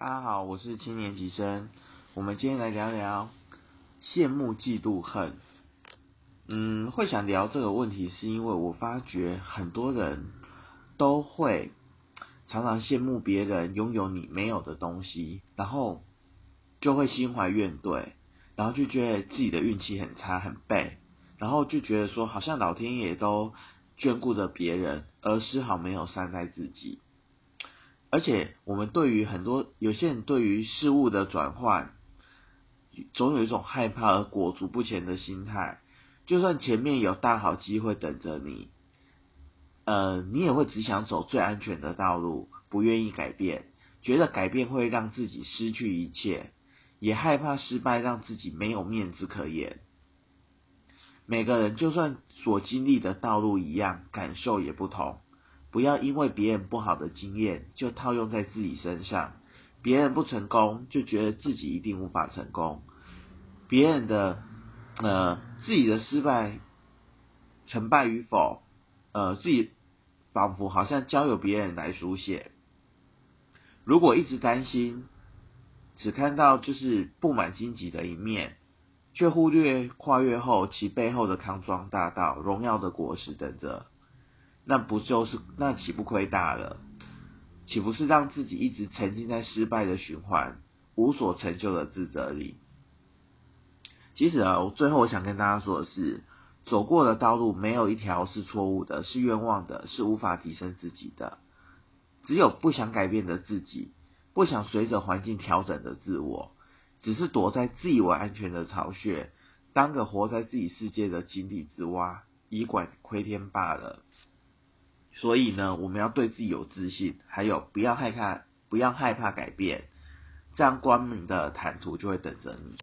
大家好，我是青年级生。我们今天来聊聊羡慕、嫉妒、恨。嗯，会想聊这个问题，是因为我发觉很多人都会常常羡慕别人拥有你没有的东西，然后就会心怀怨怼，然后就觉得自己的运气很差、很背，然后就觉得说，好像老天爷都眷顾着别人，而丝毫没有善待自己。而且，我们对于很多有些人对于事物的转换，总有一种害怕而裹足不前的心态。就算前面有大好机会等着你，呃，你也会只想走最安全的道路，不愿意改变，觉得改变会让自己失去一切，也害怕失败让自己没有面子可言。每个人就算所经历的道路一样，感受也不同。不要因为别人不好的经验就套用在自己身上，别人不成功就觉得自己一定无法成功，别人的呃自己的失败成败与否，呃自己仿佛好像交由别人来书写。如果一直担心，只看到就是布满荆棘的一面，却忽略跨越后其背后的康庄大道、荣耀的果实等着。那不就是那岂不亏大了？岂不是让自己一直沉浸在失败的循环、无所成就的自责里？其实啊，我最后我想跟大家说的是，走过的道路没有一条是错误的，是冤枉的，是无法提升自己的。只有不想改变的自己，不想随着环境调整的自我，只是躲在自以为安全的巢穴，当个活在自己世界的井底之蛙，以管窥天罢了。所以呢，我们要对自己有自信，还有不要害怕，不要害怕改变，这样光明的坦途就会等着你。